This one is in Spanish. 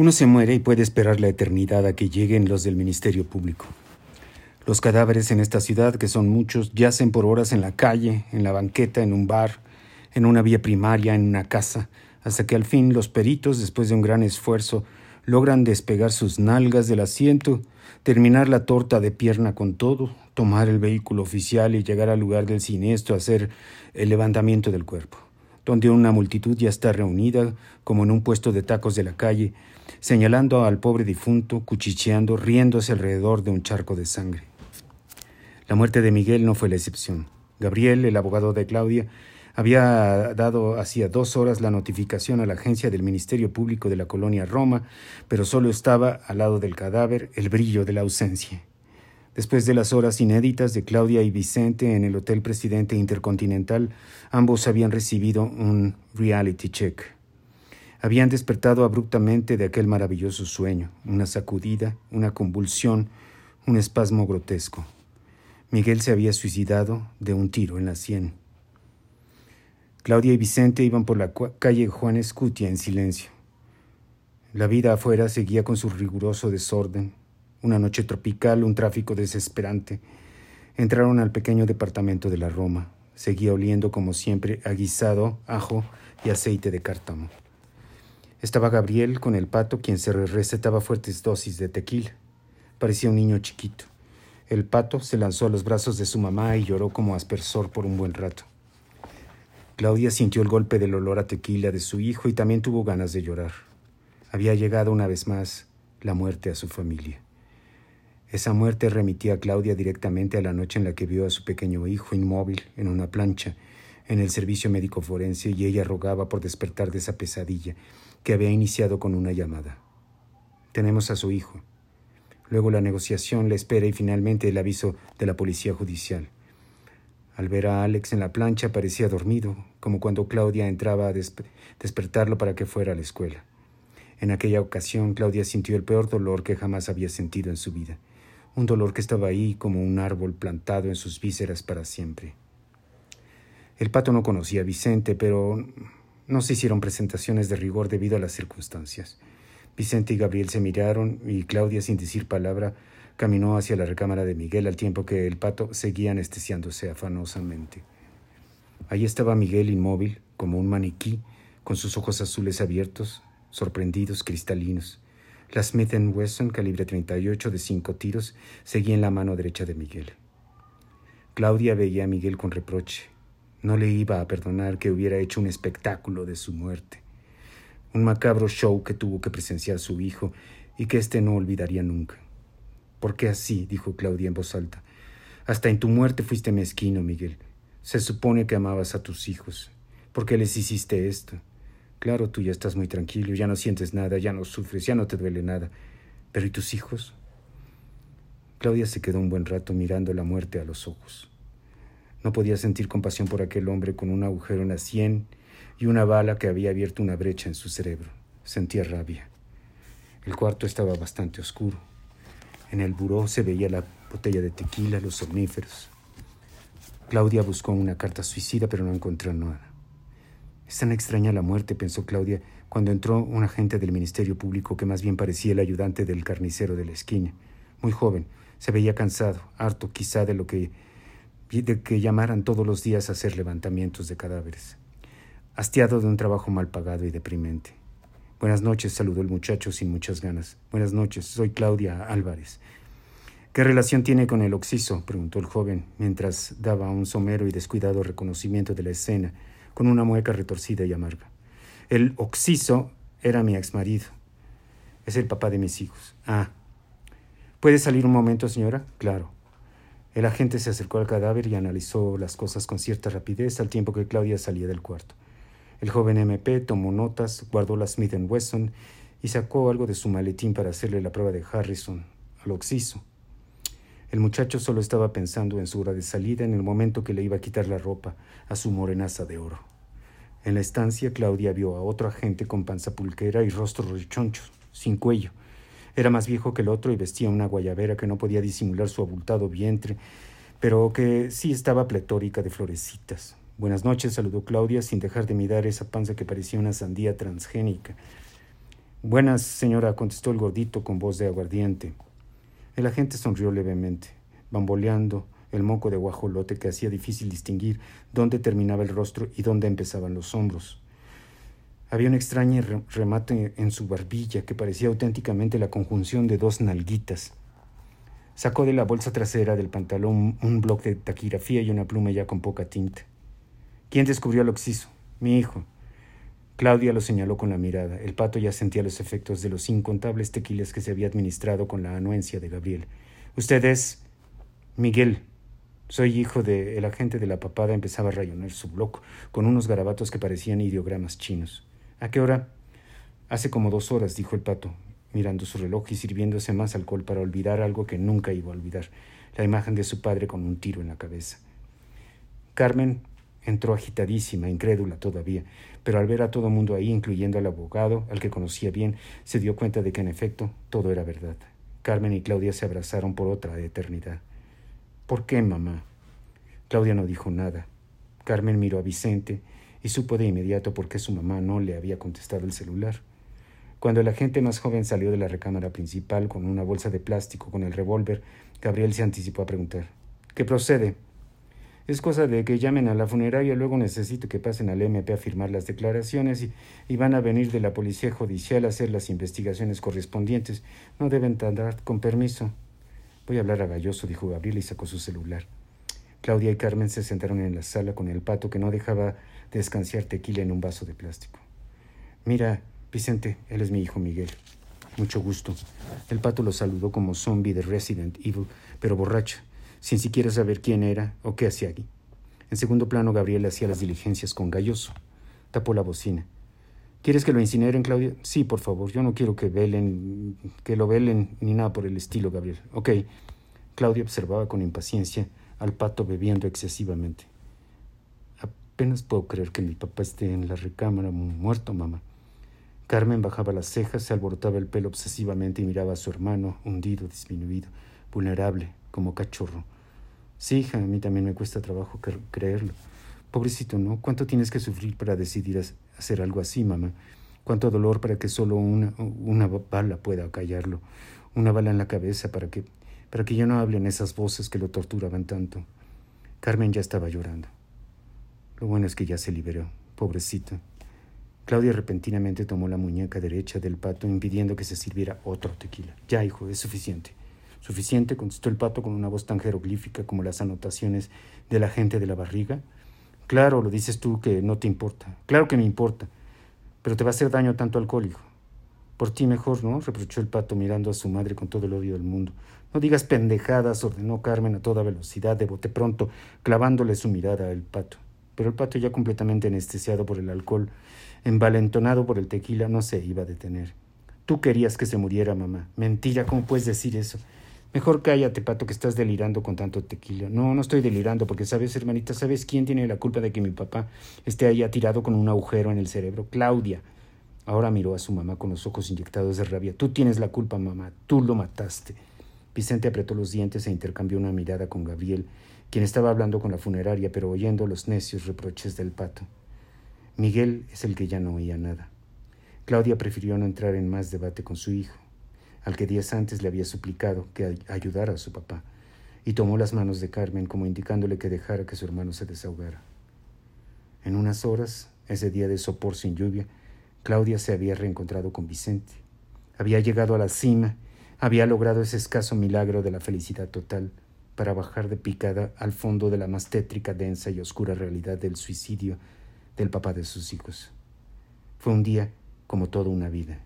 Uno se muere y puede esperar la eternidad a que lleguen los del Ministerio Público. Los cadáveres en esta ciudad, que son muchos, yacen por horas en la calle, en la banqueta, en un bar, en una vía primaria, en una casa, hasta que al fin los peritos, después de un gran esfuerzo, logran despegar sus nalgas del asiento, terminar la torta de pierna con todo, tomar el vehículo oficial y llegar al lugar del siniestro a hacer el levantamiento del cuerpo, donde una multitud ya está reunida, como en un puesto de tacos de la calle, señalando al pobre difunto, cuchicheando, riéndose alrededor de un charco de sangre. La muerte de Miguel no fue la excepción. Gabriel, el abogado de Claudia, había dado hacía dos horas la notificación a la agencia del Ministerio Público de la colonia Roma, pero solo estaba al lado del cadáver el brillo de la ausencia. Después de las horas inéditas de Claudia y Vicente en el Hotel Presidente Intercontinental, ambos habían recibido un reality check. Habían despertado abruptamente de aquel maravilloso sueño, una sacudida, una convulsión, un espasmo grotesco. Miguel se había suicidado de un tiro en la sien. Claudia y Vicente iban por la calle Juan Escutia en silencio. La vida afuera seguía con su riguroso desorden. Una noche tropical, un tráfico desesperante. Entraron al pequeño departamento de la Roma. Seguía oliendo como siempre a guisado, ajo y aceite de cártamo. Estaba Gabriel con el pato, quien se recetaba fuertes dosis de tequila. Parecía un niño chiquito. El pato se lanzó a los brazos de su mamá y lloró como aspersor por un buen rato. Claudia sintió el golpe del olor a tequila de su hijo y también tuvo ganas de llorar. Había llegado una vez más la muerte a su familia. Esa muerte remitía a Claudia directamente a la noche en la que vio a su pequeño hijo inmóvil en una plancha en el servicio médico forense y ella rogaba por despertar de esa pesadilla que había iniciado con una llamada. Tenemos a su hijo. Luego la negociación, la espera y finalmente el aviso de la policía judicial. Al ver a Alex en la plancha parecía dormido, como cuando Claudia entraba a despertarlo para que fuera a la escuela. En aquella ocasión Claudia sintió el peor dolor que jamás había sentido en su vida, un dolor que estaba ahí como un árbol plantado en sus vísceras para siempre. El pato no conocía a Vicente, pero no se hicieron presentaciones de rigor debido a las circunstancias. Vicente y Gabriel se miraron y Claudia, sin decir palabra, caminó hacia la recámara de Miguel al tiempo que el pato seguía anestesiándose afanosamente. Allí estaba Miguel inmóvil, como un maniquí, con sus ojos azules abiertos, sorprendidos, cristalinos. La Smith Wesson calibre 38 de cinco tiros seguía en la mano derecha de Miguel. Claudia veía a Miguel con reproche. No le iba a perdonar que hubiera hecho un espectáculo de su muerte, un macabro show que tuvo que presenciar su hijo y que éste no olvidaría nunca. ¿Por qué así? dijo Claudia en voz alta. Hasta en tu muerte fuiste mezquino, Miguel. Se supone que amabas a tus hijos. ¿Por qué les hiciste esto? Claro, tú ya estás muy tranquilo, ya no sientes nada, ya no sufres, ya no te duele nada. Pero ¿y tus hijos? Claudia se quedó un buen rato mirando la muerte a los ojos. No podía sentir compasión por aquel hombre con un agujero en la sien y una bala que había abierto una brecha en su cerebro. Sentía rabia. El cuarto estaba bastante oscuro. En el buró se veía la botella de tequila, los somníferos. Claudia buscó una carta suicida, pero no encontró nada. Es tan extraña la muerte, pensó Claudia, cuando entró un agente del Ministerio Público que más bien parecía el ayudante del carnicero de la esquina. Muy joven, se veía cansado, harto quizá de lo que de que llamaran todos los días a hacer levantamientos de cadáveres. Hastiado de un trabajo mal pagado y deprimente. Buenas noches, saludó el muchacho sin muchas ganas. Buenas noches, soy Claudia Álvarez. ¿Qué relación tiene con el oxiso? preguntó el joven, mientras daba un somero y descuidado reconocimiento de la escena, con una mueca retorcida y amarga. El oxiso era mi exmarido. Es el papá de mis hijos. Ah. ¿Puede salir un momento, señora? Claro. El agente se acercó al cadáver y analizó las cosas con cierta rapidez al tiempo que Claudia salía del cuarto. El joven MP tomó notas, guardó la Smith Wesson y sacó algo de su maletín para hacerle la prueba de Harrison al oxiso. El muchacho solo estaba pensando en su hora de salida en el momento que le iba a quitar la ropa a su morenaza de oro. En la estancia, Claudia vio a otro agente con panza pulquera y rostro rechoncho, sin cuello, era más viejo que el otro y vestía una guayabera que no podía disimular su abultado vientre, pero que sí estaba pletórica de florecitas. Buenas noches, saludó Claudia sin dejar de mirar esa panza que parecía una sandía transgénica. Buenas, señora, contestó el gordito con voz de aguardiente. El agente sonrió levemente, bamboleando el moco de guajolote que hacía difícil distinguir dónde terminaba el rostro y dónde empezaban los hombros. Había un extraño remate en su barbilla que parecía auténticamente la conjunción de dos nalguitas. Sacó de la bolsa trasera del pantalón un bloc de taquigrafía y una pluma ya con poca tinta. ¿Quién descubrió lo que? Mi hijo. Claudia lo señaló con la mirada. El pato ya sentía los efectos de los incontables tequiles que se había administrado con la anuencia de Gabriel. Usted es Miguel. Soy hijo de el agente de la papada empezaba a rayonar su bloc con unos garabatos que parecían ideogramas chinos. ¿A qué hora? Hace como dos horas, dijo el pato, mirando su reloj y sirviéndose más alcohol para olvidar algo que nunca iba a olvidar, la imagen de su padre con un tiro en la cabeza. Carmen entró agitadísima, incrédula todavía, pero al ver a todo mundo ahí, incluyendo al abogado, al que conocía bien, se dio cuenta de que en efecto todo era verdad. Carmen y Claudia se abrazaron por otra eternidad. ¿Por qué, mamá? Claudia no dijo nada. Carmen miró a Vicente y supo de inmediato por qué su mamá no le había contestado el celular. Cuando el agente más joven salió de la recámara principal con una bolsa de plástico con el revólver, Gabriel se anticipó a preguntar ¿Qué procede? Es cosa de que llamen a la funeraria, luego necesito que pasen al MP a firmar las declaraciones y, y, van a venir de la policía judicial a hacer las investigaciones correspondientes. No deben tardar con permiso. Voy a hablar a Galloso, dijo Gabriel y sacó su celular. Claudia y Carmen se sentaron en la sala con el pato que no dejaba descansar tequila en un vaso de plástico. Mira, Vicente, él es mi hijo Miguel. Mucho gusto. El pato lo saludó como zombie de Resident Evil, pero borracho, sin siquiera saber quién era o qué hacía aquí. En segundo plano, Gabriel hacía las diligencias con Galloso. Tapó la bocina. ¿Quieres que lo incineren, Claudia? Sí, por favor. Yo no quiero que velen, que lo velen ni nada por el estilo, Gabriel. Ok. Claudia observaba con impaciencia al pato bebiendo excesivamente. Apenas puedo creer que mi papá esté en la recámara muerto, mamá. Carmen bajaba las cejas, se alborotaba el pelo obsesivamente y miraba a su hermano, hundido, disminuido, vulnerable, como cachorro. Sí, hija, a mí también me cuesta trabajo creerlo. Pobrecito, ¿no? ¿Cuánto tienes que sufrir para decidir hacer algo así, mamá? ¿Cuánto dolor para que solo una, una bala pueda callarlo? Una bala en la cabeza para que para que ya no hablen esas voces que lo torturaban tanto. Carmen ya estaba llorando. Lo bueno es que ya se liberó, pobrecito. Claudia repentinamente tomó la muñeca derecha del pato, impidiendo que se sirviera otro tequila. Ya, hijo, es suficiente. Suficiente, contestó el pato con una voz tan jeroglífica como las anotaciones de la gente de la barriga. Claro, lo dices tú que no te importa. Claro que me importa. Pero te va a hacer daño tanto alcohol, hijo. Por ti mejor, ¿no? reprochó el pato mirando a su madre con todo el odio del mundo. No digas pendejadas, ordenó Carmen a toda velocidad, de bote pronto, clavándole su mirada al pato. Pero el pato, ya completamente anestesiado por el alcohol, envalentonado por el tequila, no se iba a detener. Tú querías que se muriera, mamá. Mentira, ¿cómo puedes decir eso? Mejor cállate, pato, que estás delirando con tanto tequila. No, no estoy delirando, porque sabes, hermanita, ¿sabes quién tiene la culpa de que mi papá esté ahí tirado con un agujero en el cerebro? Claudia. Ahora miró a su mamá con los ojos inyectados de rabia. Tú tienes la culpa, mamá. Tú lo mataste. Vicente apretó los dientes e intercambió una mirada con Gabriel, quien estaba hablando con la funeraria, pero oyendo los necios reproches del pato. Miguel es el que ya no oía nada. Claudia prefirió no entrar en más debate con su hijo, al que días antes le había suplicado que ayudara a su papá, y tomó las manos de Carmen como indicándole que dejara que su hermano se desahogara. En unas horas, ese día de sopor sin lluvia, Claudia se había reencontrado con Vicente. Había llegado a la cima, había logrado ese escaso milagro de la felicidad total para bajar de picada al fondo de la más tétrica, densa y oscura realidad del suicidio del papá de sus hijos. Fue un día como toda una vida.